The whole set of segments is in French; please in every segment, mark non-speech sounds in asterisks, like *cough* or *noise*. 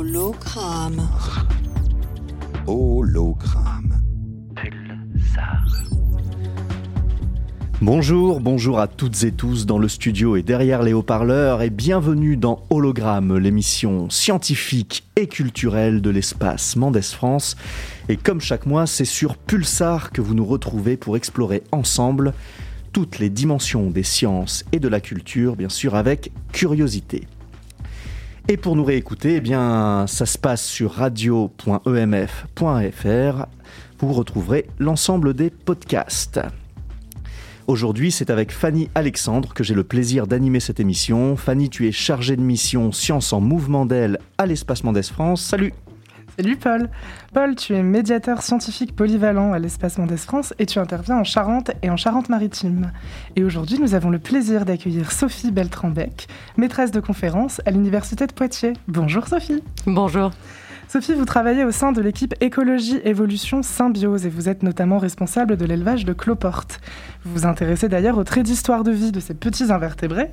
Hologramme. Hologramme. Bonjour, bonjour à toutes et tous dans le studio et derrière les haut-parleurs et bienvenue dans Hologramme, l'émission scientifique et culturelle de l'espace Mendes France. Et comme chaque mois, c'est sur Pulsar que vous nous retrouvez pour explorer ensemble toutes les dimensions des sciences et de la culture, bien sûr avec curiosité. Et pour nous réécouter, eh bien, ça se passe sur radio.emf.fr. Vous retrouverez l'ensemble des podcasts. Aujourd'hui, c'est avec Fanny Alexandre que j'ai le plaisir d'animer cette émission. Fanny, tu es chargée de mission Science en mouvement d'aile à l'Espace Mendes France. Salut Salut Paul. Paul, tu es médiateur scientifique polyvalent à l'Espace Mendes France et tu interviens en Charente et en Charente-Maritime. Et aujourd'hui, nous avons le plaisir d'accueillir Sophie Beltrambec, maîtresse de conférence à l'Université de Poitiers. Bonjour Sophie. Bonjour. Sophie, vous travaillez au sein de l'équipe Écologie Évolution Symbiose et vous êtes notamment responsable de l'élevage de cloportes. Vous vous intéressez d'ailleurs au trait d'histoire de vie de ces petits invertébrés.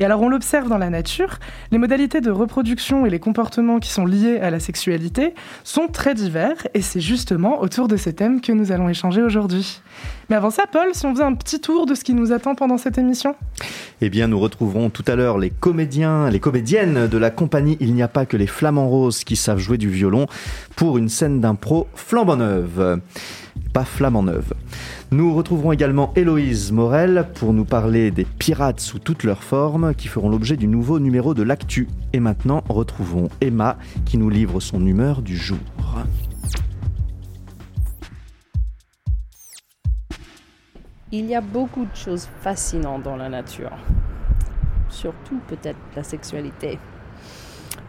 Et alors on l'observe dans la nature, les modalités de reproduction et les comportements qui sont liés à la sexualité sont très divers et c'est justement autour de ces thèmes que nous allons échanger aujourd'hui. Mais avant ça, Paul, si on faisait un petit tour de ce qui nous attend pendant cette émission Eh bien, nous retrouverons tout à l'heure les comédiens, les comédiennes de la compagnie Il n'y a pas que les flamants roses qui savent jouer du violon pour une scène d'impro flambant neuve. Pas flamant neuve. Nous retrouverons également Héloïse Morel pour nous parler des pirates sous toutes leurs formes qui feront l'objet du nouveau numéro de l'Actu. Et maintenant, retrouvons Emma qui nous livre son humeur du jour. Il y a beaucoup de choses fascinantes dans la nature. Surtout peut-être la sexualité.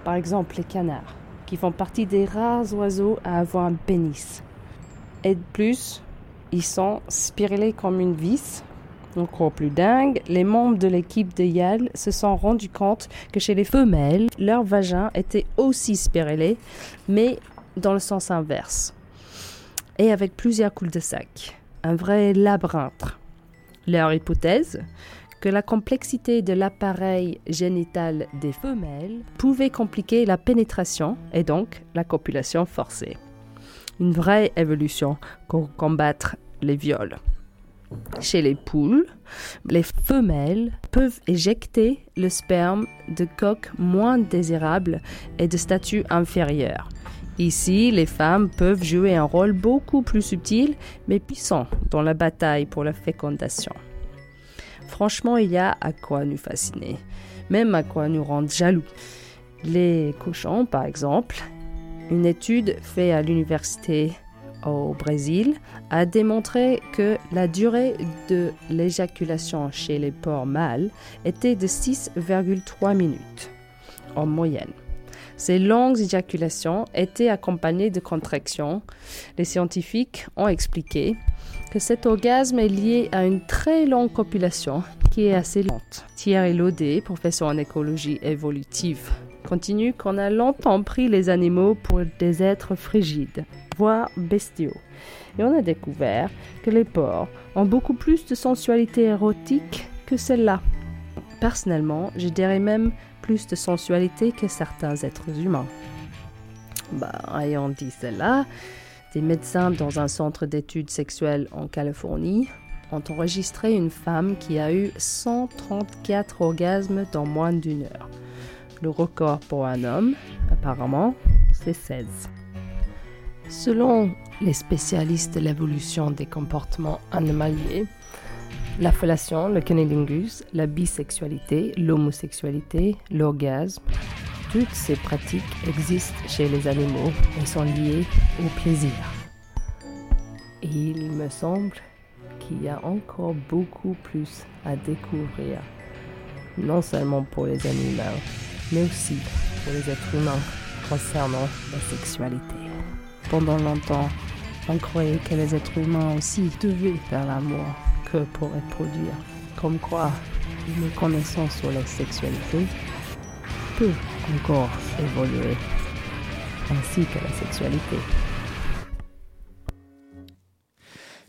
Par exemple les canards, qui font partie des rares oiseaux à avoir un pénis. Et de plus, ils sont spiralés comme une vis. Encore plus dingue, les membres de l'équipe de Yale se sont rendus compte que chez les femelles, leur vagin était aussi spiralé, mais dans le sens inverse. Et avec plusieurs coups de sac. Un vrai labyrinthe. Leur hypothèse que la complexité de l'appareil génital des femelles pouvait compliquer la pénétration et donc la copulation forcée. Une vraie évolution pour combattre les viols. Chez les poules, les femelles peuvent éjecter le sperme de coques moins désirables et de statut inférieur. Ici, les femmes peuvent jouer un rôle beaucoup plus subtil mais puissant dans la bataille pour la fécondation. Franchement, il y a à quoi nous fasciner, même à quoi nous rendre jaloux. Les cochons, par exemple, une étude faite à l'université au Brésil a démontré que la durée de l'éjaculation chez les porcs mâles était de 6,3 minutes en moyenne. Ces longues éjaculations étaient accompagnées de contractions. Les scientifiques ont expliqué que cet orgasme est lié à une très longue copulation qui est assez lente. Thierry Laudet, professeur en écologie évolutive, continue qu'on a longtemps pris les animaux pour des êtres frigides, voire bestiaux. Et on a découvert que les porcs ont beaucoup plus de sensualité érotique que celle-là. Personnellement, je dirais même plus de sensualité que certains êtres humains. Bah, ayant dit cela, des médecins dans un centre d'études sexuelles en Californie ont enregistré une femme qui a eu 134 orgasmes dans moins d'une heure. Le record pour un homme, apparemment, c'est 16. Selon les spécialistes de l'évolution des comportements animaliers, la fellation, le cunnilingus, la bisexualité, l'homosexualité, l'orgasme, toutes ces pratiques existent chez les animaux et sont liées au plaisir. Il me semble qu'il y a encore beaucoup plus à découvrir, non seulement pour les animaux, mais aussi pour les êtres humains concernant la sexualité. Pendant longtemps, on croyait que les êtres humains aussi devaient faire l'amour que pour reproduire. Comme quoi, nos connaissances sur la sexualité peut encore évoluer, ainsi que la sexualité.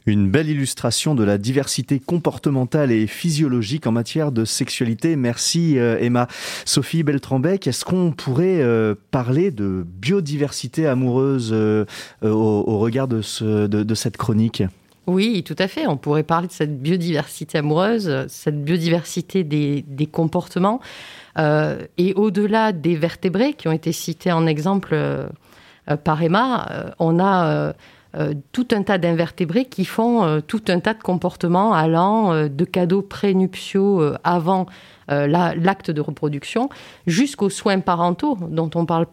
Une belle illustration de la diversité comportementale et physiologique en matière de sexualité. Merci euh, Emma. Sophie Beltrambec, est-ce qu'on pourrait euh, parler de biodiversité amoureuse euh, au, regard de, cette chronique? Oui, tout à fait. On pourrait parler de cette biodiversité amoureuse, cette biodiversité des, comportements. et au-delà des vertébrés qui ont été cités en exemple par Emma, on a euh, tout un tas d'invertébrés qui font euh, tout un tas de comportements allant euh, de cadeaux prénuptiaux avant l'acte de reproduction jusqu'aux soins parentaux dont on parle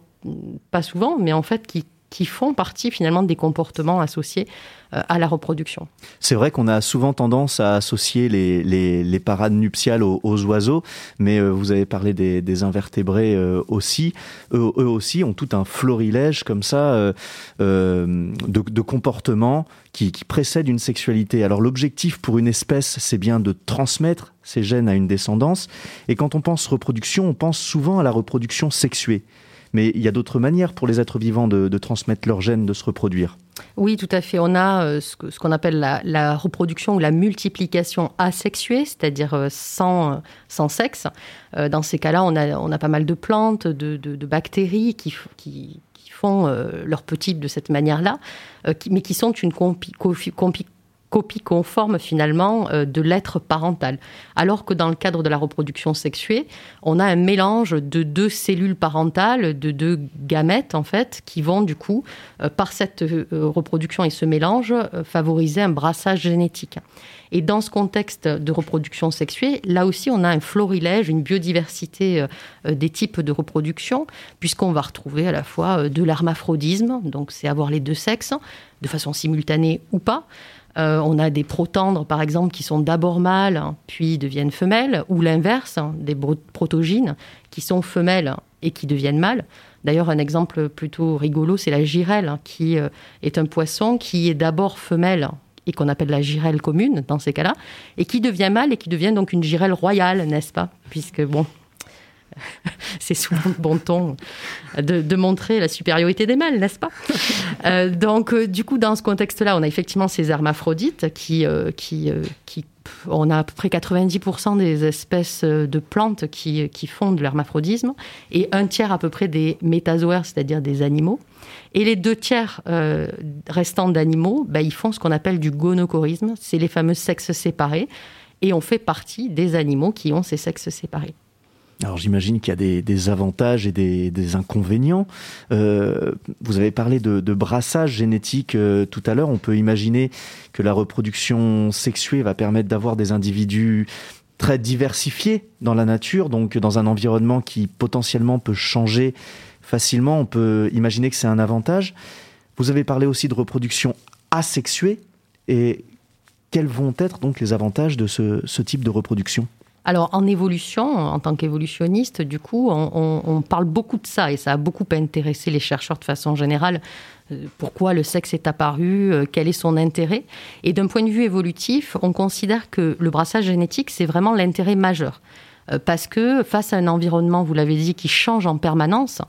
pas souvent, mais en fait qui qui font partie finalement des comportements associés euh, à la reproduction. C'est vrai qu'on a souvent tendance à associer les, les, parades nuptiales aux, oiseaux, mais euh, vous avez parlé des, invertébrés euh, aussi. Eux, aussi ont tout un florilège comme ça de, comportements qui, qui précèdent une sexualité. Alors l'objectif pour une espèce, c'est bien de transmettre ces gènes à une descendance. Et quand on pense reproduction, on pense souvent à la reproduction sexuée. Mais il y a d'autres manières pour les êtres vivants de, transmettre leurs gènes, de se reproduire. Oui, tout à fait. On a euh, ce qu'on appelle la, reproduction ou la multiplication asexuée, c'est-à-dire euh, sans, sans sexe. Euh, dans ces cas-là, on a, on a pas mal de plantes, de, bactéries qui, qui, font leur petit de cette manière-là, mais qui sont une compi, copie conforme finalement euh, de l'être parental. Alors que dans le cadre de la reproduction sexuée, on a un mélange de deux cellules parentales, de deux gamètes en fait, qui vont du coup, euh, par cette euh, reproduction et ce mélange, favoriser un brassage génétique. Et dans ce contexte de reproduction sexuée, là aussi, on a un florilège, une biodiversité des types de reproduction, puisqu'on va retrouver à la fois de l'hermaphrodisme, donc c'est avoir les deux sexes, de façon simultanée ou pas, euh, on a des protandres, par exemple, qui sont d'abord mâles, puis deviennent femelles, ou l'inverse, hein, des protogynes, qui sont femelles et qui deviennent mâles. D'ailleurs, un exemple plutôt rigolo, c'est la girelle, hein, qui euh, est un poisson qui est d'abord femelle et qu'on appelle la girelle commune dans ces cas-là, et qui devient mâle et qui devient donc une girelle royale, n'est-ce pas? Puisque, bon, *laughs* c'est souvent le bon ton de, montrer la supériorité des mâles, n'est-ce pas? Euh, Donc, euh, du coup, dans ce contexte-là, on a effectivement ces hermaphrodites qui, euh, qui, qui on a à peu près 90% des espèces de plantes qui, qui font de l'hermaphrodisme et un tiers à peu près des métazoaires, c'est-à-dire des animaux. Et les deux tiers restants d'animaux, bah, ils font ce qu'on appelle du gonochorisme, c'est les fameux sexes séparés, et on fait partie des animaux qui ont ces sexes séparés. Alors j'imagine qu'il y a des, avantages et des, inconvénients. Euh, vous avez parlé de, brassage génétique euh, tout à l'heure. On peut imaginer que la reproduction sexuée va permettre d'avoir des individus très diversifiés dans la nature, donc dans un environnement qui potentiellement peut changer facilement. On peut imaginer que c'est un avantage. Vous avez parlé aussi de reproduction asexuée. Et quels vont être donc les avantages de ce type de reproduction? Alors en évolution, en tant qu'évolutionniste, du coup, on, parle beaucoup de ça et ça a beaucoup intéressé les chercheurs de façon générale. Euh, pourquoi le sexe est apparu, euh, quel est son intérêt? Et d'un point de vue évolutif, on considère que le brassage génétique, c'est vraiment l'intérêt majeur. Euh, parce que face à un environnement, vous l'avez dit, qui change en permanence,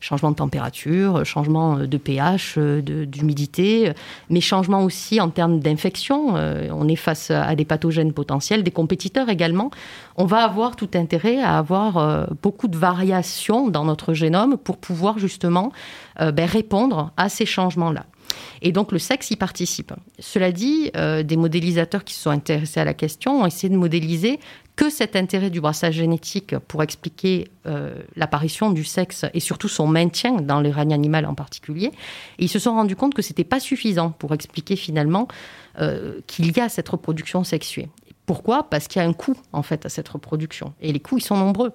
changement de température, changement de pH, d'humidité, mais changement aussi en termes d'infection, euh, on est face à des pathogènes potentiels, des compétiteurs également, on va avoir tout intérêt à avoir euh, beaucoup de variations dans notre génome pour pouvoir justement ben, répondre à ces changements-là. Et donc le sexe y participe. Cela dit, des modélisateurs qui se sont intéressés à la question ont essayé de modéliser que cet intérêt du brassage génétique pour expliquer euh, l'apparition du sexe et surtout son maintien dans le règne animal en particulier. Ils se sont rendus compte que ce n'était pas suffisant pour expliquer finalement euh, qu'il y a cette reproduction sexuée. Pourquoi? Parce qu'il y a un coût en fait à cette reproduction. Et les coûts, ils sont nombreux.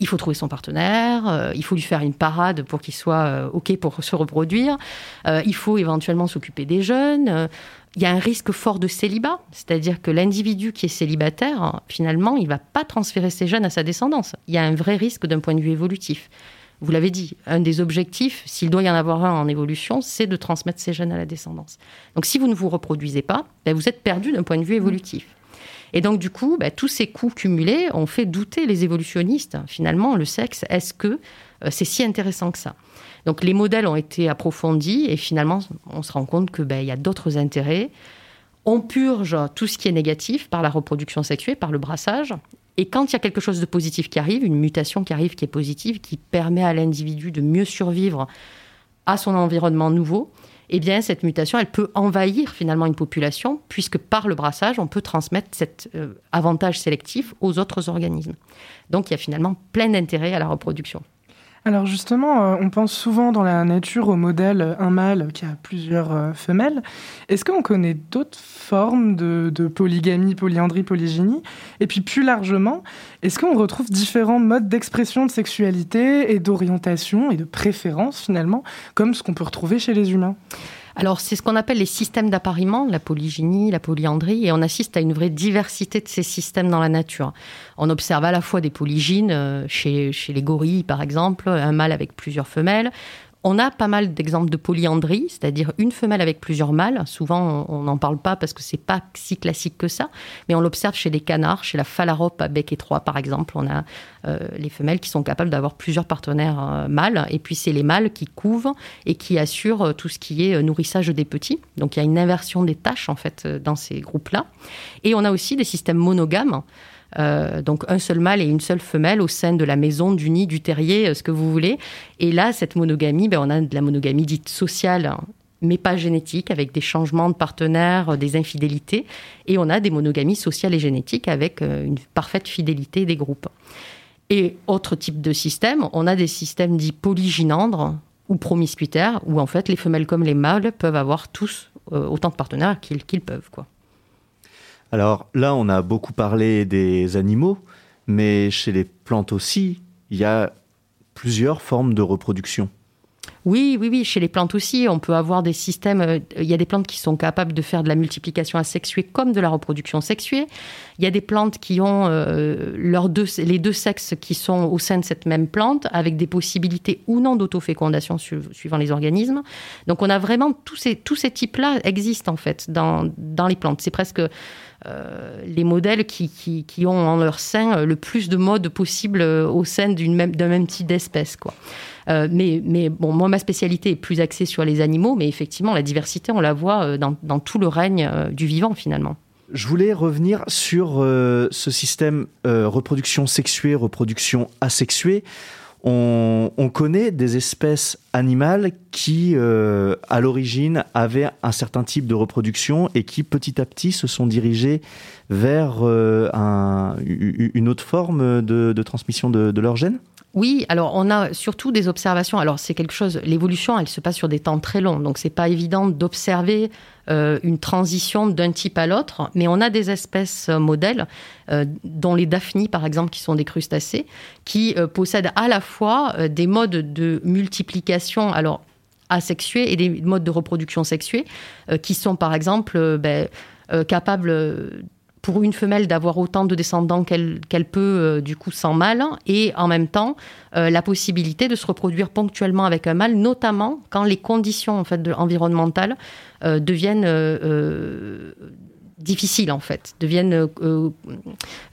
Il faut trouver son partenaire, euh, il faut lui faire une parade pour qu'il soit OK pour se reproduire, il faut éventuellement s'occuper des jeunes, il y a un risque fort de célibat, c'est-à-dire que l'individu qui est célibataire, finalement, il ne va pas transférer ses gènes à sa descendance. Il y a un vrai risque d'un point de vue évolutif. Vous l'avez dit, un des objectifs, s'il doit y en avoir un en évolution, c'est de transmettre ses gènes à la descendance. Donc si vous ne vous reproduisez pas, ben, vous êtes perdu d'un point de vue évolutif. Et donc, du coup, ben, tous ces coûts cumulés ont fait douter les évolutionnistes. Finalement, le sexe, est-ce que euh, c'est si intéressant que ça? Donc les modèles ont été approfondis et finalement on se rend compte que ben, il y a d'autres intérêts. On purge tout ce qui est négatif par la reproduction sexuée, par le brassage. Et quand il y a quelque chose de positif qui arrive, une mutation qui arrive qui est positive, qui permet à l'individu de mieux survivre à son environnement nouveau, eh bien, cette mutation, elle peut envahir finalement une population, puisque par le brassage, on peut transmettre cet euh, avantage sélectif aux autres organismes. Donc, il y a finalement plein d'intérêt à la reproduction. Alors justement, euh, on pense souvent dans la nature au modèle euh, un mâle qui a plusieurs euh, femelles. Est-ce qu'on connaît d'autres formes de, polygamie, polyandrie, polygynie? Et puis plus largement, est-ce qu'on retrouve différents modes d'expression de sexualité et d'orientation et de préférence finalement, comme ce qu'on peut retrouver chez les humains? Alors, c'est ce qu'on appelle les systèmes d'appariement, la polygynie, la polyandrie, et on assiste à une vraie diversité de ces systèmes dans la nature. On observe à la fois des polygynes euh, chez, chez les gorilles, par exemple, un mâle avec plusieurs femelles. On a pas mal d'exemples de polyandrie, c'est-à-dire une femelle avec plusieurs mâles. Souvent, on n'en parle pas parce que c'est pas si classique que ça, mais on l'observe chez des canards, chez la phalarope à bec étroit, par exemple. On a euh, les femelles qui sont capables d'avoir plusieurs partenaires euh, mâles, et puis c'est les mâles qui couvent et qui assurent euh, tout ce qui est nourrissage des petits. Donc il y a une inversion des tâches en fait dans ces groupes-là. Et on a aussi des systèmes monogames. Euh, donc un seul mâle et une seule femelle au sein de la maison, du nid, du terrier, euh, ce que vous voulez. Et là, cette monogamie, ben, on a de la monogamie dite sociale, mais pas génétique, avec des changements de partenaires, euh, des infidélités. Et on a des monogamies sociales et génétiques avec une parfaite fidélité des groupes. Et autre type de système, on a des systèmes dits polygynandres ou promiscuitaires, où en fait les femelles comme les mâles peuvent avoir tous autant de partenaires qu'ils peuvent. Quoi. Alors là, on a beaucoup parlé des animaux, mais chez les plantes aussi, il y a plusieurs formes de reproduction. Oui, oui, oui. Chez les plantes aussi, on peut avoir des systèmes. Euh, il y a des plantes qui sont capables de faire de la multiplication asexuée comme de la reproduction sexuée. Il y a des plantes qui ont euh, les deux sexes qui sont au sein de cette même plante, avec des possibilités ou non d'autofécondation suivant les organismes. Donc, on a vraiment tous ces, tous ces types-là existent en fait dans, dans les plantes. C'est presque les modèles qui, qui, ont en leur sein le plus de modes possibles au sein d'un même, même type d'espèce. Quoi. Euh, mais, mais bon, moi, ma spécialité est plus axée sur les animaux, mais effectivement, la diversité, on la voit euh, dans, dans tout le règne du vivant, finalement. Je voulais revenir sur ce système reproduction sexuée, reproduction asexuée on, connaît des espèces animales qui, euh, à l'origine, avaient un certain type de reproduction et qui, petit à petit, se sont dirigées vers euh, une autre forme de, transmission de, de leurs gènes? Oui, alors on a surtout des observations. Alors c'est quelque chose, l'évolution, elle se passe sur des temps très longs, donc c'est pas évident d'observer euh, une transition d'un type à l'autre, mais on a des espèces euh, modèles, euh, dont les daphnies par exemple, qui sont des crustacés, qui possèdent à la fois des modes de multiplication, alors asexués, et des modes de reproduction sexuée, qui sont par exemple ben, capables pour une femelle d'avoir autant de descendants qu'elle peut euh, du coup sans mâle. Et en même temps euh, la possibilité de se reproduire ponctuellement avec un mâle notamment quand les conditions en fait environnementales euh, deviennent difficiles en fait. Deviennent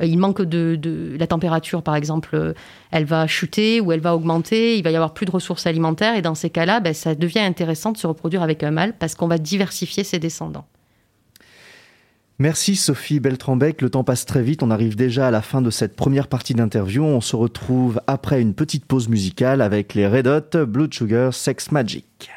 il manque de, de, la température par exemple elle va chuter ou elle va augmenter il va y avoir plus de ressources alimentaires. Et dans ces cas-là ben, ça devient intéressant de se reproduire avec un mâle parce qu'on va diversifier ses descendants Merci Sophie Beltrambec, le temps passe très vite, on arrive déjà à la fin de cette première partie d'interview, on se retrouve après une petite pause musicale avec les Red Hot, Blood Sugar, Sex Magic.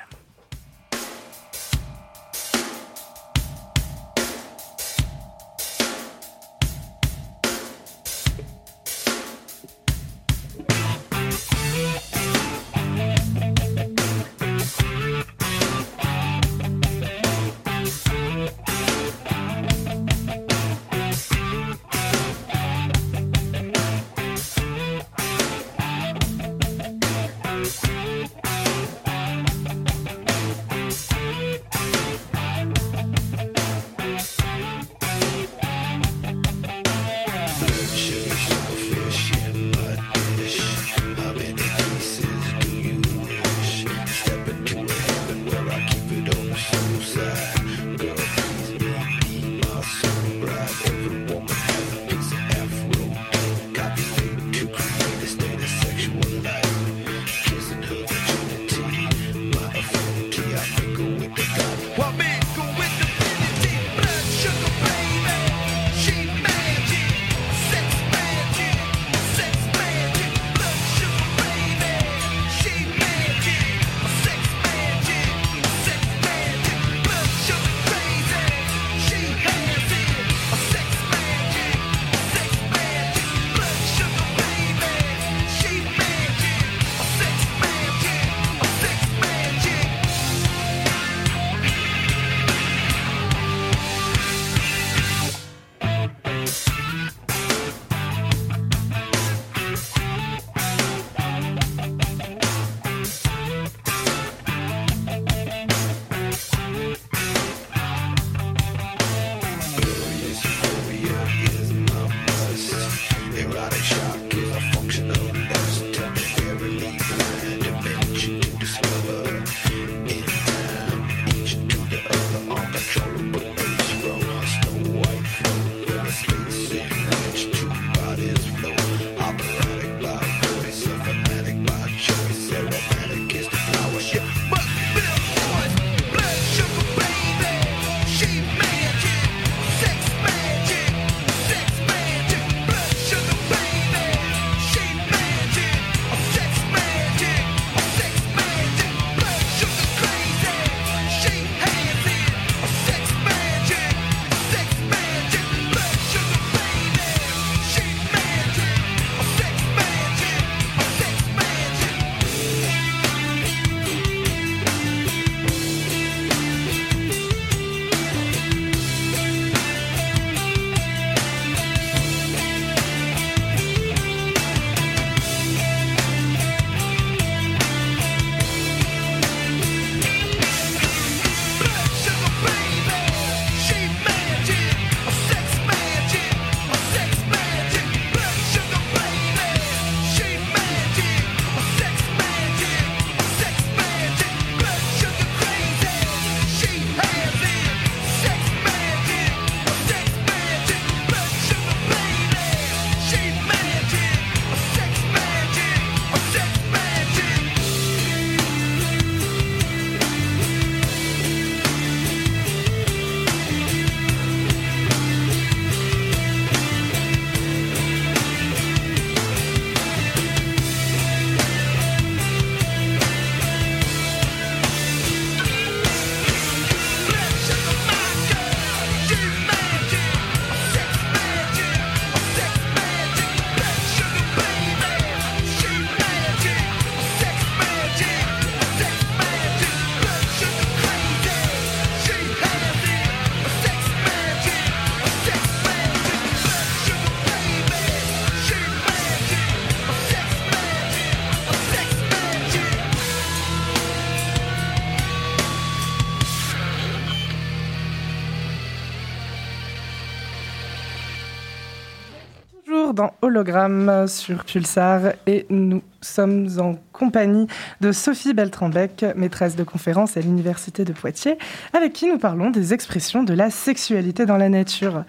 Hologramme sur Pulsar et nous sommes en compagnie de Sophie Beltrambec, maîtresse de conférence à l'Université de Poitiers, avec qui nous parlons des expressions de la sexualité dans la nature.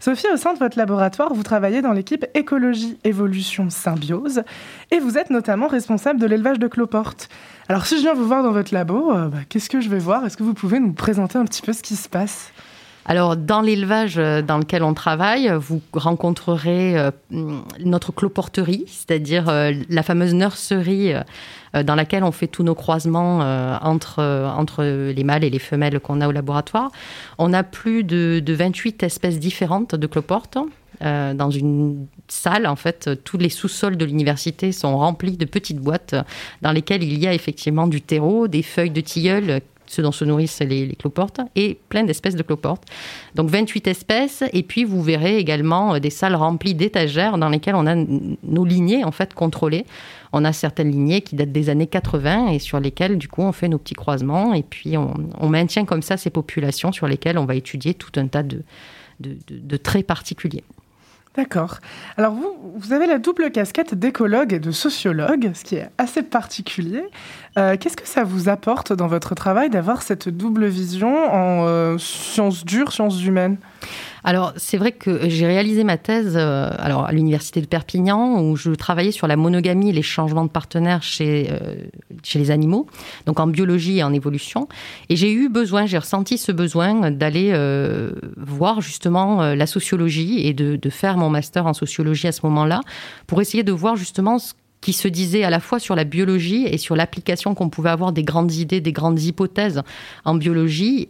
Sophie, au sein de votre laboratoire, vous travaillez dans l'équipe écologie, évolution, symbiose, et vous êtes notamment responsable de l'élevage de cloportes. Alors si je viens vous voir dans votre labo, euh, bah, qu'est-ce que je vais voir? Est-ce que vous pouvez nous présenter un petit peu ce qui se passe? Alors, dans l'élevage euh, dans lequel on travaille, vous rencontrerez euh, notre cloporterie, c'est-à-dire la fameuse nurserie dans laquelle on fait tous nos croisements entre, entre les mâles et les femelles qu'on a au laboratoire. On a plus de, de 28 espèces différentes de cloportes. Euh, dans une salle. En fait, tous les sous-sols de l'université sont remplis de petites boîtes dans lesquelles il y a effectivement du terreau, des feuilles de tilleul ce dont se nourrissent les, cloportes, et plein d'espèces de cloportes. Donc 28 espèces, et puis vous verrez également euh, des salles remplies d'étagères dans lesquelles on a nos lignées en fait contrôlées. On a certaines lignées qui datent des années 80 et sur lesquelles du coup on fait nos petits croisements, et puis on, maintient comme ça ces populations sur lesquelles on va étudier tout un tas de traits particuliers. D'accord. Alors vous, vous avez la double casquette d'écologue et de sociologue, ce qui est assez particulier. Euh, qu'est-ce que ça vous apporte dans votre travail d'avoir cette double vision en euh, sciences dures, sciences humaines? Alors, c'est vrai que j'ai réalisé ma thèse euh, alors, à l'université de Perpignan, où je travaillais sur la monogamie et les changements de partenaires chez, euh, chez les animaux, donc en biologie et en évolution. Et j'ai eu besoin, j'ai ressenti ce besoin d'aller euh, voir justement la sociologie et de, de, faire mon master en sociologie à ce moment-là, pour essayer de voir justement ce qui se disait à la fois sur la biologie et sur l'application qu'on pouvait avoir des grandes idées, des grandes hypothèses en biologie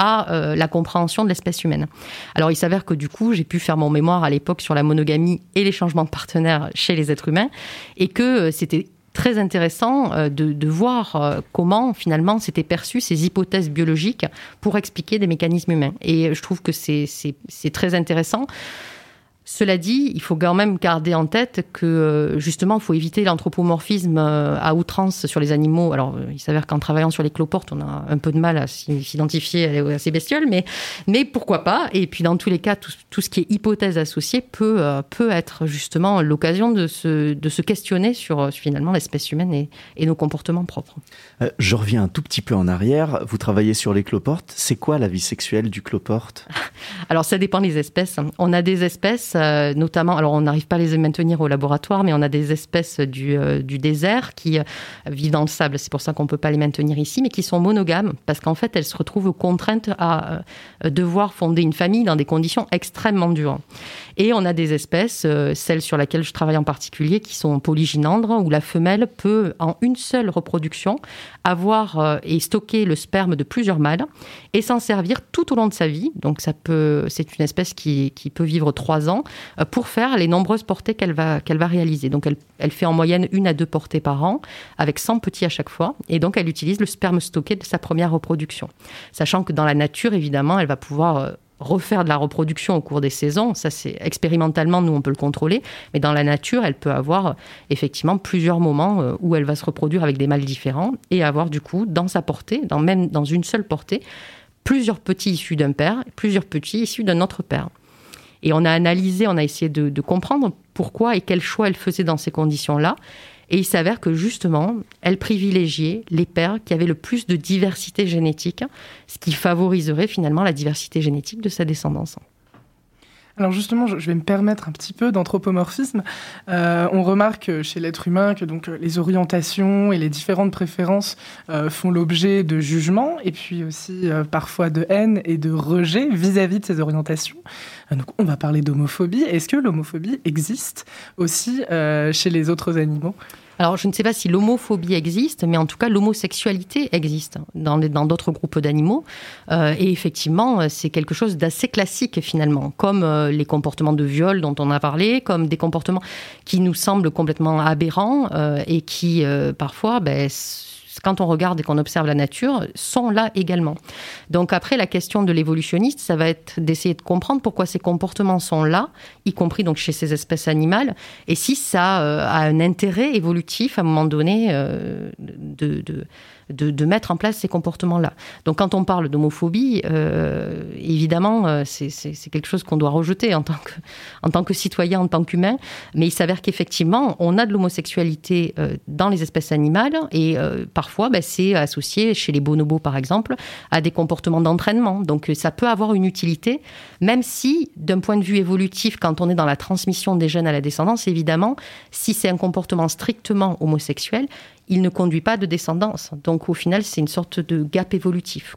à euh, la compréhension de l'espèce humaine. Alors il s'avère que du coup, j'ai pu faire mon mémoire à l'époque sur la monogamie et les changements de partenaires chez les êtres humains, et que euh, c'était très intéressant euh, de, voir comment finalement s'étaient perçues ces hypothèses biologiques pour expliquer des mécanismes humains. Et je trouve que c'est très intéressant. Cela dit, il faut quand même garder en tête que euh, justement, il faut éviter l'anthropomorphisme euh, à outrance sur les animaux. Alors, euh, il s'avère qu'en travaillant sur les cloportes, on a un peu de mal à s'identifier à ces bestioles, mais, mais pourquoi pas? Et puis, dans tous les cas, tout, ce qui est hypothèse associée peut, peut être justement l'occasion de se, de se questionner sur finalement l'espèce humaine et, et, nos comportements propres. je reviens un tout petit peu en arrière. Vous travaillez sur les cloportes. C'est quoi la vie sexuelle du cloporte *laughs* Alors, ça dépend des espèces. On a des espèces euh, notamment, alors on n'arrive pas à les maintenir au laboratoire, mais on a des espèces du, euh, du désert qui euh, vivent dans le sable, c'est pour ça qu'on ne peut pas les maintenir ici, mais qui sont monogames, parce qu'en fait, elles se retrouvent contraintes à devoir fonder une famille dans des conditions extrêmement dures. Et on a des espèces, celles sur lesquelles je travaille en particulier, qui sont polygynandres, où la femelle peut, en une seule reproduction, avoir et stocker le sperme de plusieurs mâles et s'en servir tout au long de sa vie. Donc ça peut, c'est une espèce qui, qui peut vivre trois ans pour faire les nombreuses portées qu'elle va, qu'elle va réaliser. Donc elle, elle, fait en moyenne une à deux portées par an, avec 100 petits à chaque fois, et donc elle utilise le sperme stocké de sa première reproduction. Sachant que dans la nature, évidemment, elle va pouvoir euh, refaire de la reproduction au cours des saisons. Ça, c'est expérimentalement, nous, on peut le contrôler. Mais dans la nature, elle peut avoir euh, effectivement plusieurs moments où elle va se reproduire avec des mâles différents et avoir du coup, dans sa portée, dans, même dans une seule portée, plusieurs petits issus d'un père, plusieurs petits issus d'un autre père. Et on a analysé, on a essayé de, comprendre pourquoi et quel choix elle faisait dans ces conditions-là. Et il s'avère que justement, elle privilégiait les pères qui avaient le plus de diversité génétique, ce qui favoriserait finalement la diversité génétique de sa descendance. Alors justement, je vais me permettre un petit peu d'anthropomorphisme. Euh, on remarque chez l'être humain que donc les orientations et les différentes préférences euh, font l'objet de jugements et puis aussi euh, parfois de haine et de rejet vis-à-vis de ces orientations. donc on va parler d'homophobie. Est-ce que l'homophobie existe aussi chez les autres animaux? Alors, je ne sais pas si l'homophobie existe, mais en tout cas, l'homosexualité existe dans d'autres groupes d'animaux. Euh, et effectivement, c'est quelque chose d'assez classique finalement, comme euh, les comportements de viol dont on a parlé, comme des comportements qui nous semblent complètement aberrants euh, et qui parfois ben, quand on regarde et qu'on observe la nature, sont là également. Donc après, la question de l'évolutionniste, ça va être d'essayer de comprendre pourquoi ces comportements sont là, y compris donc chez ces espèces animales, et si ça a un intérêt évolutif à un moment donné de, de de, mettre en place ces comportements-là. Donc quand on parle d'homophobie, euh, évidemment, euh, c'est quelque chose qu'on doit rejeter en tant, que, citoyen, en tant qu'humain, mais il s'avère qu'effectivement, on a de l'homosexualité euh, dans les espèces animales, et parfois, ben, c'est associé, chez les bonobos par exemple, à des comportements d'entraînement. Donc ça peut avoir une utilité, même si, d'un point de vue évolutif, quand on est dans la transmission des gènes à la descendance, évidemment, si c'est un comportement strictement homosexuel, il ne conduit pas de descendance. Donc au final, c'est une sorte de gap évolutif.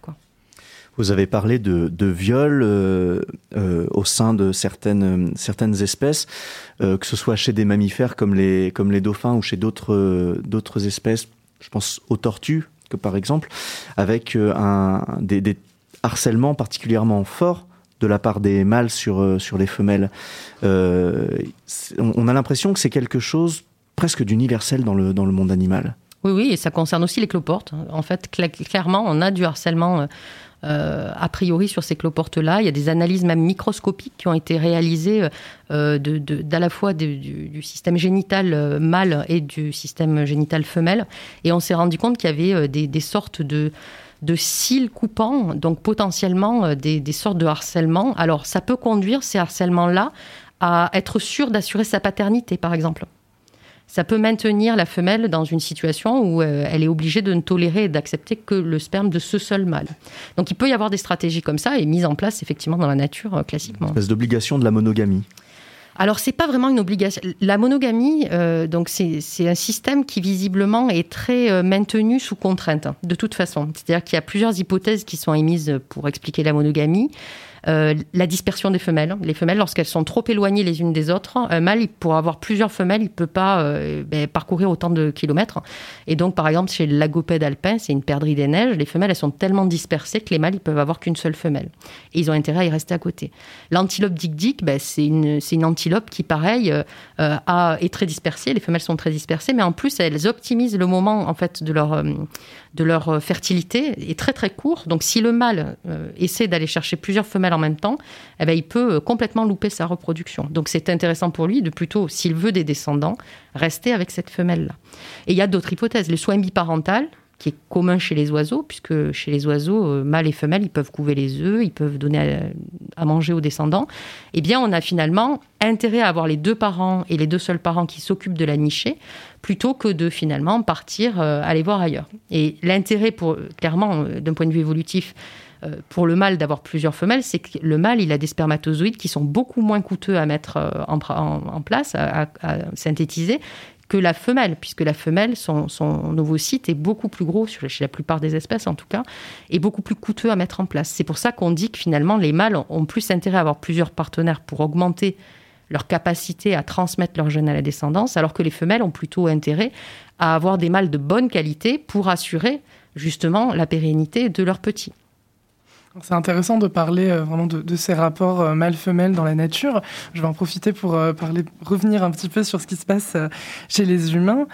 Vous avez parlé de, viol euh, euh, au sein de certaines, certaines espèces, euh, que ce soit chez des mammifères comme les, comme les dauphins ou chez d'autres, espèces, je pense aux tortues, que par exemple, avec un, des, des, harcèlements particulièrement forts de la part des mâles sur, sur les femelles. on a l'impression que c'est quelque chose presque d'universel dans le, dans le monde animal. Oui, oui, et ça concerne aussi les cloportes. En fait, clairement, on a du harcèlement euh, a priori sur ces cloportes-là. Il y a des analyses même microscopiques qui ont été réalisées euh, d'à la fois du, système génital euh, mâle et du système génital femelle. Et on s'est rendu compte qu'il y avait des, sortes de de cils coupants, donc potentiellement des, des, sortes de harcèlement. Alors ça peut conduire ces harcèlements-là à être sûr d'assurer sa paternité, par exemple ça peut maintenir la femelle dans une situation où euh, elle est obligée de ne tolérer et d'accepter que le sperme de ce seul mâle. Donc il peut y avoir des stratégies comme ça et mises en place effectivement dans la nature euh, classiquement. Une espèce d'obligation de la monogamie. Alors c'est pas vraiment une obligation. La monogamie, euh, donc c'est un système qui visiblement est très maintenu sous contrainte, hein, de toute façon. C'est-à-dire qu'il y a plusieurs hypothèses qui sont émises pour expliquer la monogamie. Euh, la dispersion des femelles. Les femelles, lorsqu'elles sont trop éloignées les unes des autres, un mâle, pour avoir plusieurs femelles, il ne peut pas euh, ben, parcourir autant de kilomètres. Et donc, par exemple, chez l'agopède alpin, c'est une perdrix des neiges, les femelles, elles sont tellement dispersées que les mâles, ils peuvent avoir qu'une seule femelle. Et ils ont intérêt à y rester à côté. L'antilope dick-dick, ben, c'est une, antilope qui, pareil, euh, est très dispersée. Les femelles sont très dispersées, mais en plus, elles optimisent le moment, en fait, de leur de leur fertilité est très très court. Donc si le mâle essaie d'aller chercher plusieurs femelles en même temps, eh ben, il peut euh, complètement louper sa reproduction. Donc c'est intéressant pour lui de plutôt, s'il veut des descendants, rester avec cette femelle-là. Et il y a d'autres hypothèses. Les soins biparentales, qui est commun chez les oiseaux, puisque chez les oiseaux, euh, mâles et femelles, ils peuvent couver les œufs, ils peuvent donner à, manger aux descendants. Eh bien, on a finalement intérêt à avoir les deux parents et les deux seuls parents qui s'occupent de la nichée, plutôt que de finalement partir euh, aller voir ailleurs. Et l'intérêt, pour clairement, d'un point de vue évolutif, pour le mâle d'avoir plusieurs femelles, c'est que le mâle, il a des spermatozoïdes qui sont beaucoup moins coûteux à mettre en, place, à, synthétiser, que la femelle, puisque la femelle, son, ovocyte est beaucoup plus gros, chez la plupart des espèces en tout cas, et beaucoup plus coûteux à mettre en place. C'est pour ça qu'on dit que finalement, les mâles ont plus intérêt à avoir plusieurs partenaires pour augmenter leur capacité à transmettre leur gènes à la descendance, alors que les femelles ont plutôt intérêt à avoir des mâles de bonne qualité pour assurer justement la pérennité de leurs petits. C'est intéressant de parler euh, vraiment de, ces rapports euh, mâle-femelle dans la nature. Je vais en profiter pour euh, parler, revenir un petit peu sur ce qui se passe chez les humains,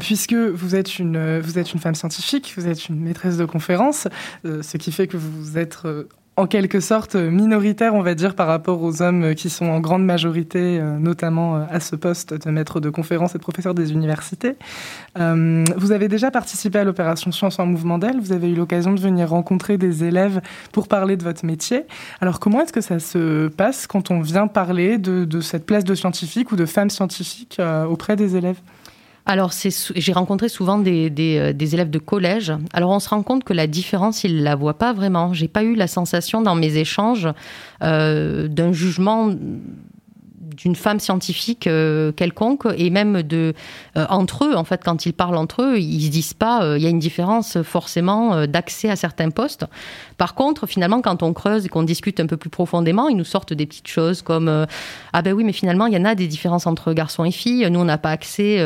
puisque vous êtes une vous êtes une femme scientifique, vous êtes une maîtresse de conférence, ce qui fait que vous êtes en quelque sorte minoritaire, on va dire, par rapport aux hommes qui sont en grande majorité, euh, notamment euh, à ce poste de maître de conférence et de professeur des universités. Euh, vous avez déjà participé à l'opération Science en Mouvement d'elle, vous avez eu l'occasion de venir rencontrer des élèves pour parler de votre métier. Alors comment est-ce que ça se passe quand on vient parler de cette place de scientifique ou de femme scientifique auprès des élèves? Alors, j'ai rencontré souvent des, euh, des, élèves de collège. Alors, on se rend compte que la différence, ils la voient pas vraiment. J'ai pas eu la sensation dans mes échanges euh, d'un jugement d'une femme scientifique euh, quelconque et même de entre eux en fait quand ils parlent entre eux ils se disent pas il y a une différence forcément d'accès à certains postes par contre finalement quand on creuse et qu'on discute un peu plus profondément ils nous sortent des petites choses comme ah ben oui mais finalement il y en a des différences entre garçons et filles nous on n'a pas accès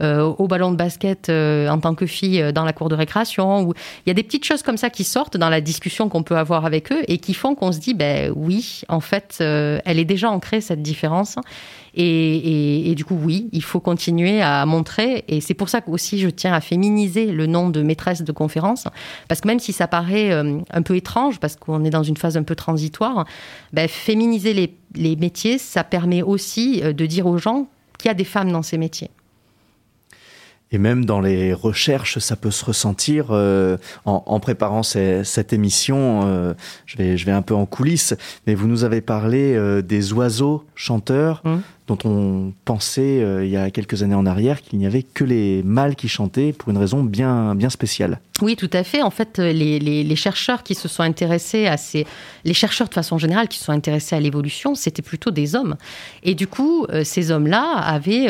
au ballon de basket en tant que fille dans la cour de récréation ou il y a des petites choses comme ça qui sortent dans la discussion qu'on peut avoir avec eux et qui font qu'on se dit ben oui en fait elle est déjà ancrée cette différence. Et, du coup, oui, il faut continuer à montrer. Et c'est pour ça aussi je tiens à féminiser le nom de maîtresse de conférence. Parce que même si ça paraît euh, un peu étrange, parce qu'on est dans une phase un peu transitoire, ben, féminiser les, les métiers, ça permet aussi euh, de dire aux gens qu'il y a des femmes dans ces métiers. Et même dans les recherches, ça peut se ressentir. Euh, en, préparant cette émission, euh, je, vais, je vais un peu en coulisses, mais vous nous avez parlé euh, des oiseaux chanteurs mmh. dont on pensait il y a quelques années en arrière qu'il n'y avait que les mâles qui chantaient pour une raison bien, bien spéciale. Oui, tout à fait. En fait, les, les, chercheurs qui se sont intéressés à ces... Les chercheurs, de façon générale, qui se sont intéressés à l'évolution, c'était plutôt des hommes. Et du coup, ces hommes-là avaient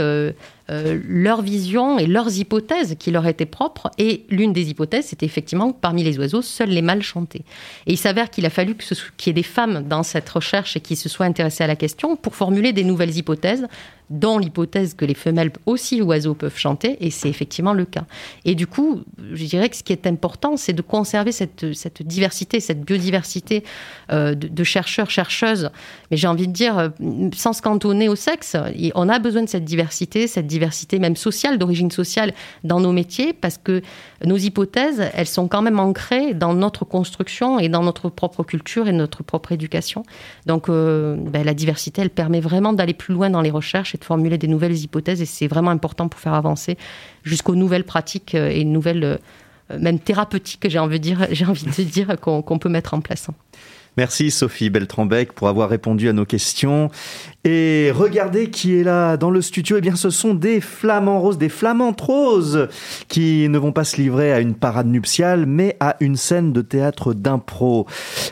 euh, leur vision et leurs hypothèses qui leur étaient propres. Et l'une des hypothèses, c'était effectivement que parmi les oiseaux, seuls les mâles chantaient. Et il s'avère qu'il a fallu qu'il y ait des femmes dans cette recherche et qui se soient intéressées à la question pour formuler des nouvelles hypothèses dans l'hypothèse que les femelles aussi oiseaux peuvent chanter, et c'est effectivement le cas. Et du coup, je dirais que ce qui est important, c'est de conserver cette, cette, diversité, cette biodiversité euh, de, chercheurs, chercheuses, mais j'ai envie de dire, euh, sans se cantonner au sexe, on a besoin de cette diversité, cette diversité même sociale, d'origine sociale, dans nos métiers, parce que nos hypothèses, elles sont quand même ancrées dans notre construction et dans notre propre culture et notre propre éducation. Donc euh, ben, la diversité, elle permet vraiment d'aller plus loin dans les recherches de formuler des nouvelles hypothèses et c'est vraiment important pour faire avancer jusqu'aux nouvelles pratiques euh, et nouvelles, euh, même thérapeutiques, j'ai envie de dire, *laughs* j'ai envie de dire qu'on peut mettre en place. Merci Sophie Beltrambec pour avoir répondu à nos questions. Et regardez qui est là dans le studio. Eh bien, ce sont des flamants roses, des flamantes roses qui ne vont pas se livrer à une parade nuptiale, mais à une scène de théâtre d'impro.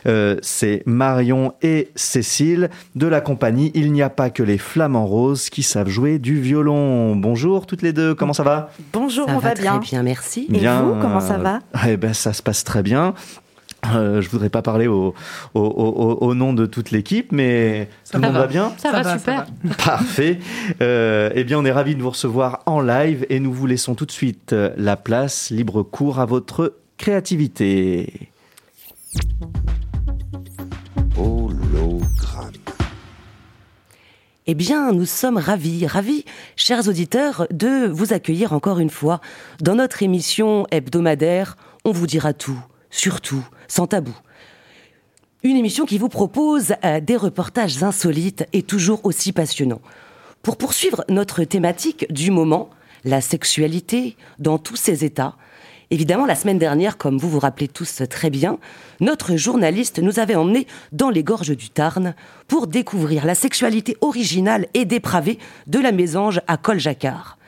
Euh, c'est Marion et Cécile de la compagnie Il n'y a pas que les flamants roses qui savent jouer du violon. Bonjour toutes les deux, comment ça va? Bonjour, on va, bien. Très bien, merci. Et vous, comment ça va? Eh ben, ça se passe très bien. Euh, je voudrais pas parler au, au, nom de toute l'équipe, mais tout le monde va, bien? Ça, va, super. *laughs* *laughs* Parfait. Euh, eh bien, on est ravis de vous recevoir en live et nous vous laissons tout de suite euh, la place, libre cours à votre créativité. Hologramme. Eh bien, nous sommes ravis, ravis, chers auditeurs, de vous accueillir encore une fois dans notre émission hebdomadaire. On vous dira tout, surtout sans tabou. Une émission qui vous propose euh, des reportages insolites et toujours aussi passionnants. Pour poursuivre notre thématique du moment, la sexualité dans tous ses états, Évidemment, la semaine dernière, comme vous vous rappelez tous très bien, notre journaliste nous avait emmenés dans les gorges du Tarn pour découvrir la sexualité originale et dépravée de la mésange à Col-Jacquard.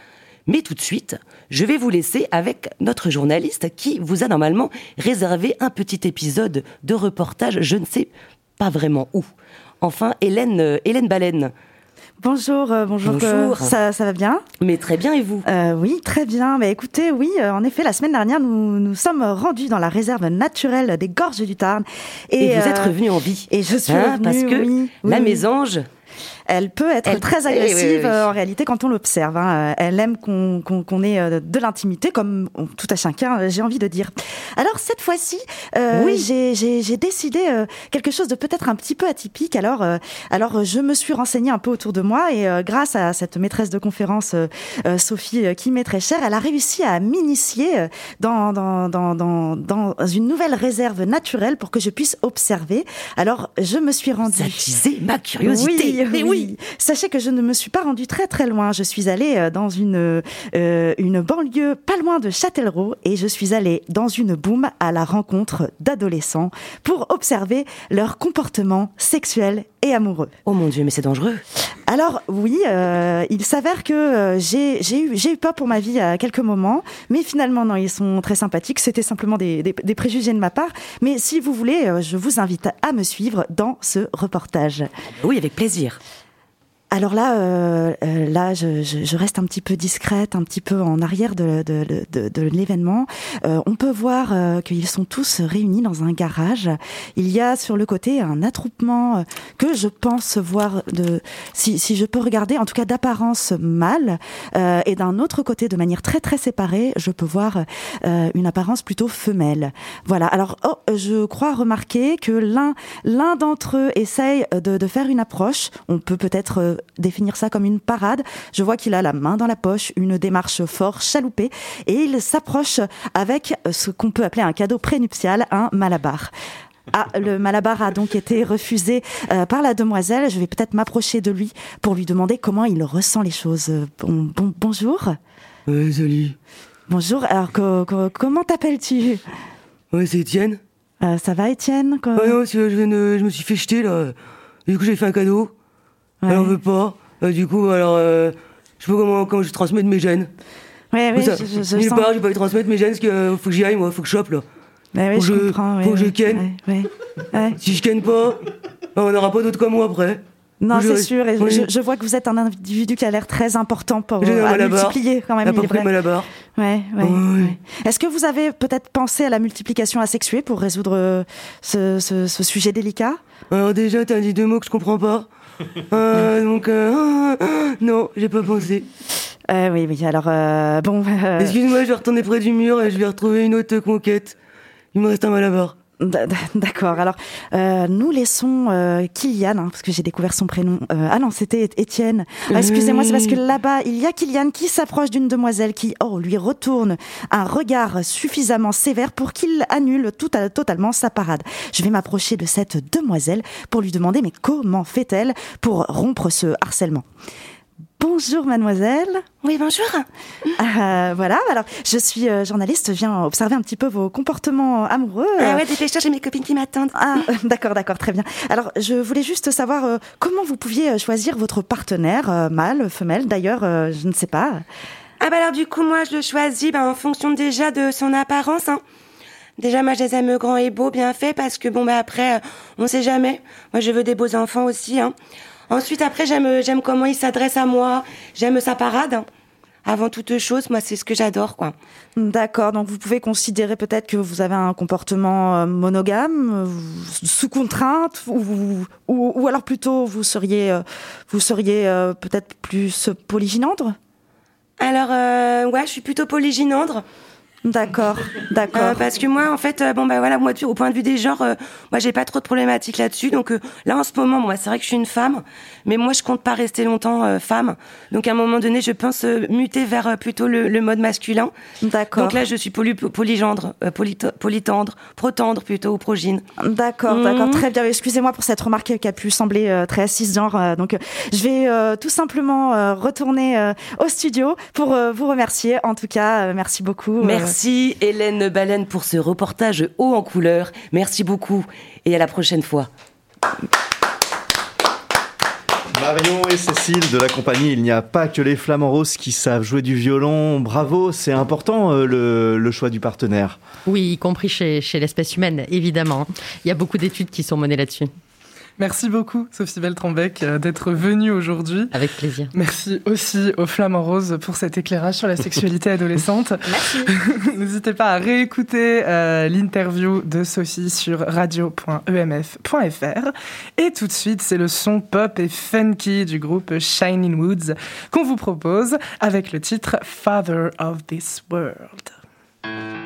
Mais tout de suite, je vais vous laisser avec notre journaliste qui vous a normalement réservé un petit épisode de reportage, je ne sais pas vraiment où. Enfin, Hélène, euh, Hélène Baleine. Bonjour, euh, bonjour. bonjour. Ça, va bien? Mais très bien, et vous? Euh, Oui, très bien. Mais écoutez, oui, en effet, la semaine dernière, nous nous sommes rendus dans la réserve naturelle des Gorges du Tarn. Et, vous êtes revenu en vie. Et je suis hein, Parce que la mésange, elle peut être très agressive euh, en réalité quand on l'observe. Hein. Elle aime qu'on ait euh, de l'intimité, comme tout à chacun, euh, j'ai envie de dire. Alors cette fois-ci, oui. j'ai décidé quelque chose de peut-être un petit peu atypique. Alors, alors je me suis renseignée un peu autour de moi et grâce à cette maîtresse de conférence, Sophie, qui m'est très chère, elle a réussi à m'initier dans, dans, dans, dans, dans une nouvelle réserve naturelle pour que je puisse observer. Alors je me suis rendue. Ça ma curiosité. oui, oui. Oui, sachez que je ne me suis pas rendue très très loin. Je suis allée euh, dans une, euh, une banlieue pas loin de Châtellerault et je suis allée dans une boum à la rencontre d'adolescents pour observer leur comportement sexuel et amoureux. Oh mon Dieu, mais c'est dangereux. Alors oui, euh, il s'avère que j'ai eu, eu peur pour ma vie à quelques moments, mais finalement non, ils sont très sympathiques. C'était simplement des, des, préjugés de ma part. Mais si vous voulez, je vous invite à me suivre dans ce reportage. Oui, avec plaisir. Alors là, euh, euh, là, je, je, reste un petit peu discrète, un petit peu en arrière de, de, de, de l'événement. Euh, on peut voir euh, qu'ils sont tous réunis dans un garage. Il y a sur le côté un attroupement que je pense voir de, si, si je peux regarder, en tout cas d'apparence mâle, et d'un autre côté, de manière très très séparée, je peux voir une apparence plutôt femelle. Voilà. Alors, oh, je crois remarquer que l'un l'un d'entre eux essaye de, de faire une approche. On peut peut-être peut définir ça comme une parade. Je vois qu'il a la main dans la poche, une démarche fort chaloupée, et il s'approche avec ce qu'on peut appeler un cadeau prénuptial, un malabar. Ah, le malabar a donc été refusé euh, par la demoiselle. Je vais peut-être m'approcher de lui pour lui demander comment il ressent les choses. Bon, bon bonjour. Ouais, salut. Bonjour. Alors, comment t'appelles-tu? Ouais, c'est Étienne. Euh, ça va, Étienne? Ouais, non, je, je, me suis fait jeter là. Du coup, j'ai fait un cadeau. Ouais. En veut pas. Euh, du coup, alors, je sais pas comment, comment je transmets mes gènes. Ouais, ouais, je, je, je, je pas, j'ai pas transmettre mes gènes parce qu'il faut que j'y aille, moi, faut que je chope là. Bah ouais, faut, je que, comprends, faut que je ken. Si je ken pas, on n'aura pas d'autres comme moi après. Non, c'est sûr. Et oui. je, je vois que vous êtes un individu qui a l'air très important pour un à malabar. multiplier quand même. À il peu est vrai. Ouais, ouais, Oui. ouais. Est-ce que vous avez peut-être pensé à la multiplication asexuée pour résoudre euh, ce, ce, ce sujet délicat? Alors déjà, t'as dit deux mots que je comprends pas. Euh, donc, euh, ah, non, j'ai pas pensé. euh, Oui, oui. Alors, euh, bon. euh, Excuse-moi, je vais retourner près du mur et je vais retrouver une autre conquête. Il me reste un malabar. *laughs* D'accord. Alors, euh, nous laissons euh, Kylian, hein, parce que j'ai découvert son prénom. Euh, ah non, c'était Étienne. Ah, Excusez-moi, c'est parce que là-bas, il y a Kylian qui s'approche d'une demoiselle qui, oh, lui retourne un regard suffisamment sévère pour qu'il annule tout à- totalement sa parade. Je vais m'approcher de cette demoiselle pour lui demander, mais comment fait-elle pour rompre ce harcèlement? Bonjour mademoiselle. Oui, bonjour. *laughs* Euh, voilà, alors je suis euh, journaliste, je viens observer un petit peu vos comportements amoureux. Ah ouais, dépêche-toi, j'ai mes copines qui m'attendent. Ah, *laughs* d'accord, d'accord, très bien. Alors, je voulais juste savoir euh, comment vous pouviez choisir votre partenaire, mâle, femelle, d'ailleurs, je ne sais pas. Ah bah alors du coup, moi, je le choisis bah, en fonction déjà de son apparence. Hein. Déjà, moi, je les aime grands et beaux, bien faits, parce que bon, bah après, on sait jamais. Moi, je veux des beaux enfants aussi. Hein. Ensuite, après, j'aime j'aime comment il s'adresse à moi. J'aime sa parade. Avant toute chose, moi, c'est ce que j'adore, quoi. D'accord, donc vous pouvez considérer peut-être que vous avez un comportement euh, monogame, euh, sous contrainte, ou, ou, ou alors plutôt vous seriez, euh, vous seriez peut-être plus polygynandre Alors, euh, ouais, je suis plutôt polygynandre. D'accord, d'accord. Euh, parce que moi, en fait, euh, bon bah voilà, moi, au point de vue des genres, euh, moi, j'ai pas trop de problématiques là-dessus. Donc euh, là, en ce moment, moi, c'est vrai que je suis une femme, mais moi, je compte pas rester longtemps euh, femme. Donc à un moment donné, je pense muter vers plutôt le, le mode masculin. D'accord. Donc là, je suis poly, polygendre, polyto- polytendre, protendre plutôt ou progyne. D'accord, Mhm. d'accord, très bien. Excusez-moi pour cette remarque qui a pu sembler très cisgenre. donc, je vais tout simplement retourner au studio pour vous remercier. En tout cas, merci beaucoup. Merci Hélène Baleine pour ce reportage haut en couleur. Merci beaucoup et à la prochaine fois. Marion et Cécile de la compagnie Il n'y a pas que les flamants roses qui savent jouer du violon. Bravo, c'est important euh, le, le choix du partenaire. Oui, y compris chez, chez l'espèce humaine, évidemment. Il y a beaucoup d'études qui sont menées là-dessus. Merci beaucoup, Sophie Beltrambec, euh, d'être venue aujourd'hui. Avec plaisir. Merci aussi aux Flamants Roses pour cet éclairage sur la sexualité *laughs* adolescente. Merci. *laughs* N'hésitez pas à réécouter euh, l'interview de Sophie sur radio.emf.fr. Et tout de suite, c'est le son pop et funky du groupe Shining Woods qu'on vous propose avec le titre Father of This World.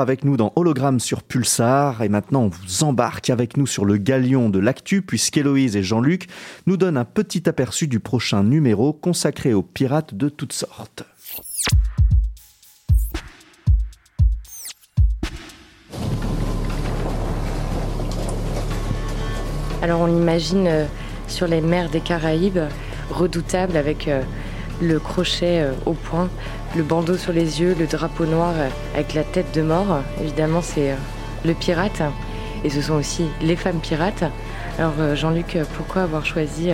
Avec nous dans Hologramme sur Pulsar et maintenant on vous embarque avec nous sur le galion de l'actu puisqu'Héloïse et Jean-Luc nous donnent un petit aperçu du prochain numéro consacré aux pirates de toutes sortes. Alors on l'imagine euh, sur les mers des Caraïbes, redoutable avec euh, le crochet euh, au poing, le bandeau sur les yeux, le drapeau noir euh, avec la tête de mort. Évidemment, c'est euh, le pirate. Et ce sont aussi les femmes pirates. Alors Jean-Luc, pourquoi avoir choisi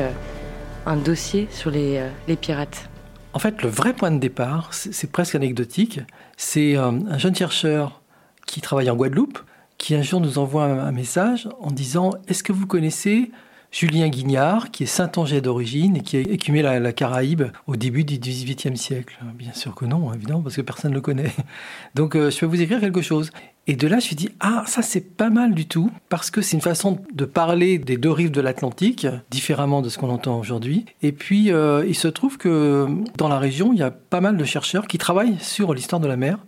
un dossier sur les, les pirates? En fait, le vrai point de départ, c'est presque anecdotique. C'est un jeune chercheur qui travaille en Guadeloupe, qui un jour nous envoie un message en disant Est-ce que vous connaissez Julien Guignard, qui est Saint-Angers d'origine et qui a écumé la, la Caraïbe au début du XVIIIe siècle Bien sûr que non, évidemment, parce que personne ne le connaît. *laughs* Donc, euh, je vais vous écrire quelque chose. Et de là, je me suis dit, ah, ça c'est pas mal du tout, parce que c'est une façon de parler des deux rives de l'Atlantique, différemment de ce qu'on entend aujourd'hui. Et puis, euh, il se trouve que dans la région, il y a pas mal de chercheurs qui travaillent sur l'histoire de la mer.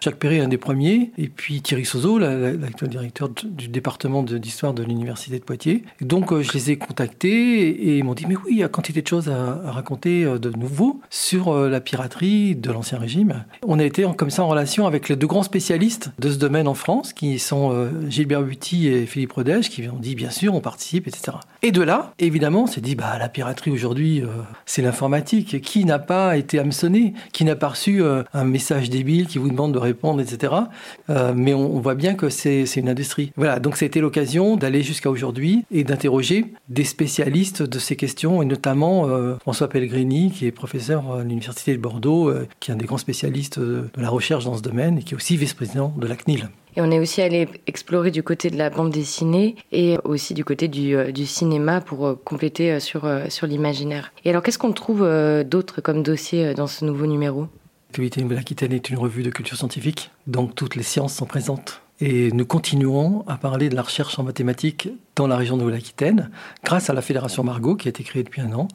Jacques Perret un des premiers, et puis Thierry Sozo, la- la- l'actuel directeur du département d'histoire de l'Université de Poitiers. Donc, euh, je les ai contactés et ils m'ont dit, mais oui, il y a quantité de choses à, raconter euh, de nouveau sur euh, la piraterie de l'Ancien Régime. On a été comme ça en relation avec les deux grands spécialistes de ce domaine en France, qui sont Gilbert Buty et Philippe Rodège, qui ont dit, bien sûr, on participe, etc. Et de là, évidemment, on s'est dit, bah, la piraterie aujourd'hui, euh, c'est l'informatique. Qui n'a pas été hameçonné? Qui n'a pas reçu euh, un message débile qui vous demande de répondre, etc. Euh, mais on, voit bien que c'est une industrie. Voilà, donc c'était l'occasion d'aller jusqu'à aujourd'hui et d'interroger des spécialistes de ces questions, et notamment François Pellegrini, qui est professeur à l'Université de Bordeaux, qui est un des grands spécialistes de la recherche dans ce domaine, et qui est aussi vice-président de la CNIL. Et on est aussi allé explorer du côté de la bande dessinée et aussi du côté du, euh, cinéma pour euh, compléter euh, sur, sur l'imaginaire. Et alors, qu'est-ce qu'on trouve d'autre comme dossier dans ce nouveau numéro? L'actualité Nouvelle-Aquitaine est une revue de culture scientifique, donc toutes les sciences sont présentes. Et nous continuerons à parler de la recherche en mathématiques dans la région de l'Aquitaine, grâce à la Fédération Margot, qui a été créée depuis un an.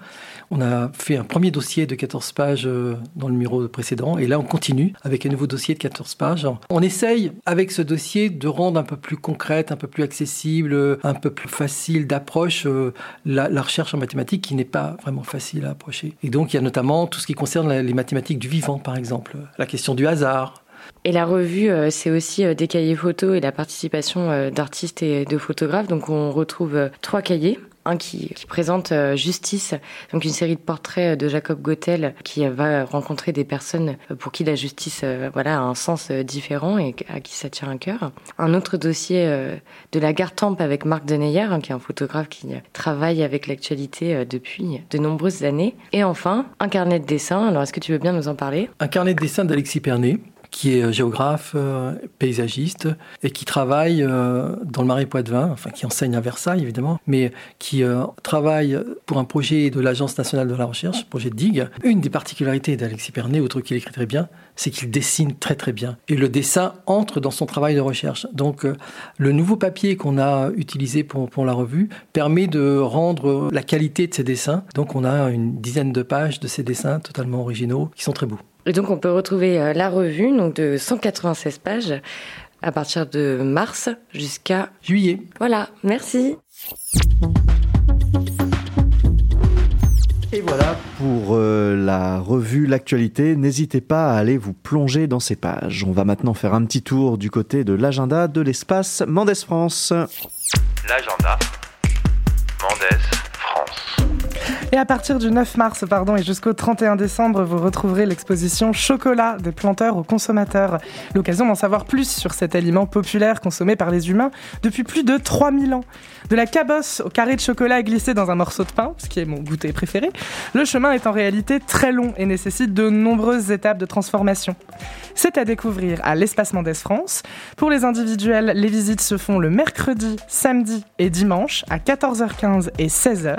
On a fait un premier dossier de 14 pages euh, dans le numéro précédent, et là on continue avec un nouveau dossier de 14 pages. On essaye, avec ce dossier, de rendre un peu plus concrète, un peu plus accessible, un peu plus facile d'approche euh, la, la, recherche en mathématiques, qui n'est pas vraiment facile à approcher. Et donc il y a notamment tout ce qui concerne les mathématiques du vivant, par exemple, la question du hasard, et la revue, euh, c'est aussi euh, des cahiers photos et la participation euh, d'artistes et de photographes. Donc on retrouve trois cahiers. Un qui, présente Justice, donc une série de portraits de Jacob Gautel qui va rencontrer des personnes pour qui la justice voilà, a un sens différent et à qui ça tient un cœur. Un autre dossier de la gare Tempe avec Marc Deneyer, hein, qui est un photographe qui travaille avec l'actualité depuis de nombreuses années. Et enfin, un carnet de dessin. Alors est-ce que tu veux bien nous en parler? Un carnet de dessin d'Alexis Pernet qui est géographe, euh, paysagiste, et qui travaille euh, dans le Marais Poitevin, enfin qui enseigne à Versailles évidemment, mais qui euh, travaille pour un projet de l'Agence nationale de la recherche, projet de digue. Une des particularités d'Alexis Pernet, outre qu'il écrit très bien, c'est qu'il dessine très très bien. Et le dessin entre dans son travail de recherche. Donc le nouveau papier qu'on a utilisé pour, pour la revue permet de rendre la qualité de ses dessins. Donc on a une dizaine de pages de ces dessins totalement originaux qui sont très beaux. Et donc on peut retrouver euh, la revue donc de 196 pages à partir de mars jusqu'à juillet. Voilà, merci. Et voilà pour euh, la revue L'actualité. N'hésitez pas à aller vous plonger dans ces pages. On va maintenant faire un petit tour du côté de l'agenda de l'espace Mendes France. L'agenda France. Et à partir du 9 mars pardon, et jusqu'au 31 décembre, vous retrouverez l'exposition Chocolat des planteurs aux consommateurs. L'occasion d'en savoir plus sur cet aliment populaire consommé par les humains depuis plus de 3000 ans. De la cabosse au carré de chocolat glissé dans un morceau de pain, ce qui est mon goûter préféré, le chemin est en réalité très long et nécessite de nombreuses étapes de transformation. C'est à découvrir à l'Espace Mendes France. Pour les individuels, les visites se font le mercredi, samedi et dimanche à 14h15 et 16h.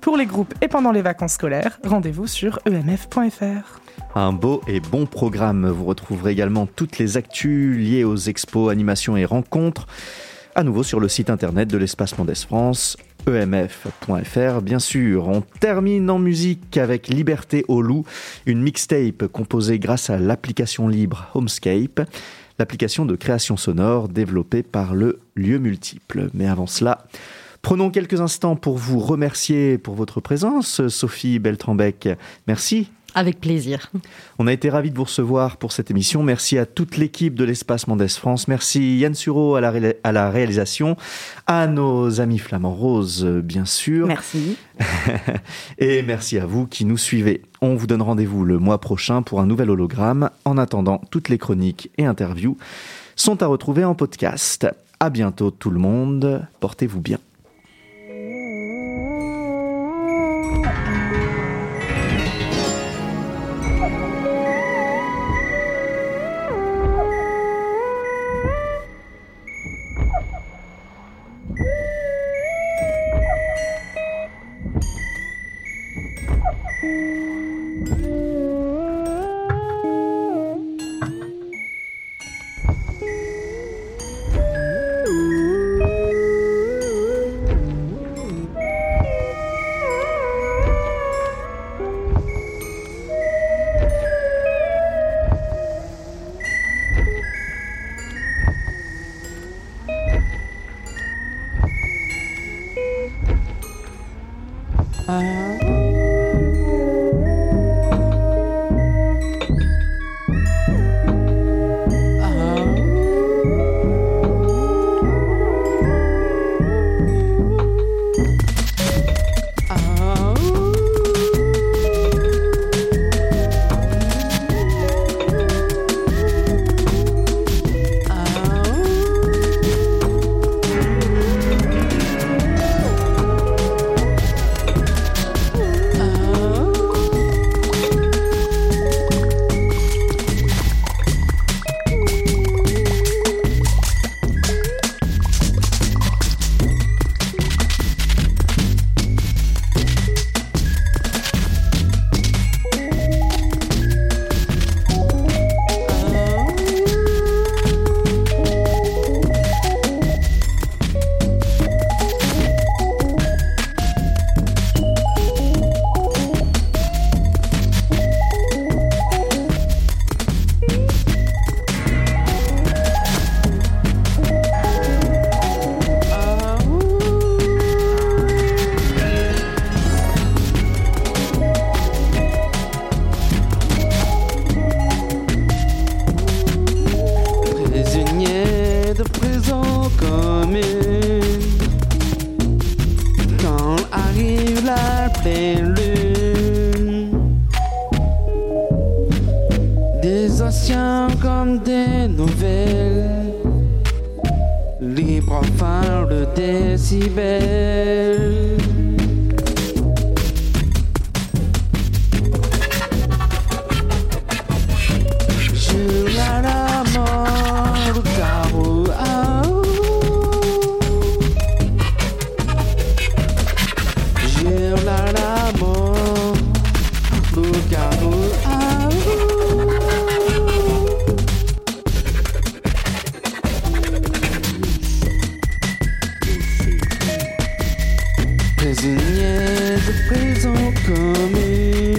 Pour les groupes et pendant les vacances scolaires, rendez-vous sur emf.fr. Un beau et bon programme. Vous retrouverez également toutes les actus liées aux expos, animations et rencontres à nouveau sur le site internet de l'Espace Mendes France, emf.fr bien sûr. On termine en musique avec Liberté au loup, une mixtape composée grâce à l'application libre Homescape, l'application de création sonore développée par le lieu multiple. Mais avant cela, Prenons quelques instants pour vous remercier pour votre présence, Sophie Beltrambec. Merci avec plaisir. On a été ravis de vous recevoir pour cette émission. Merci à toute l'équipe de l'Espace Mendes France. Merci Yann Sureau à la, à la réalisation, à nos amis flamands roses, bien sûr. Merci. *laughs* Et merci à vous qui nous suivez. On vous donne rendez-vous le mois prochain pour un nouvel hologramme. En attendant, toutes les chroniques et interviews sont à retrouver en podcast. À bientôt tout le monde. Portez-vous bien. Prisonnier de prison commune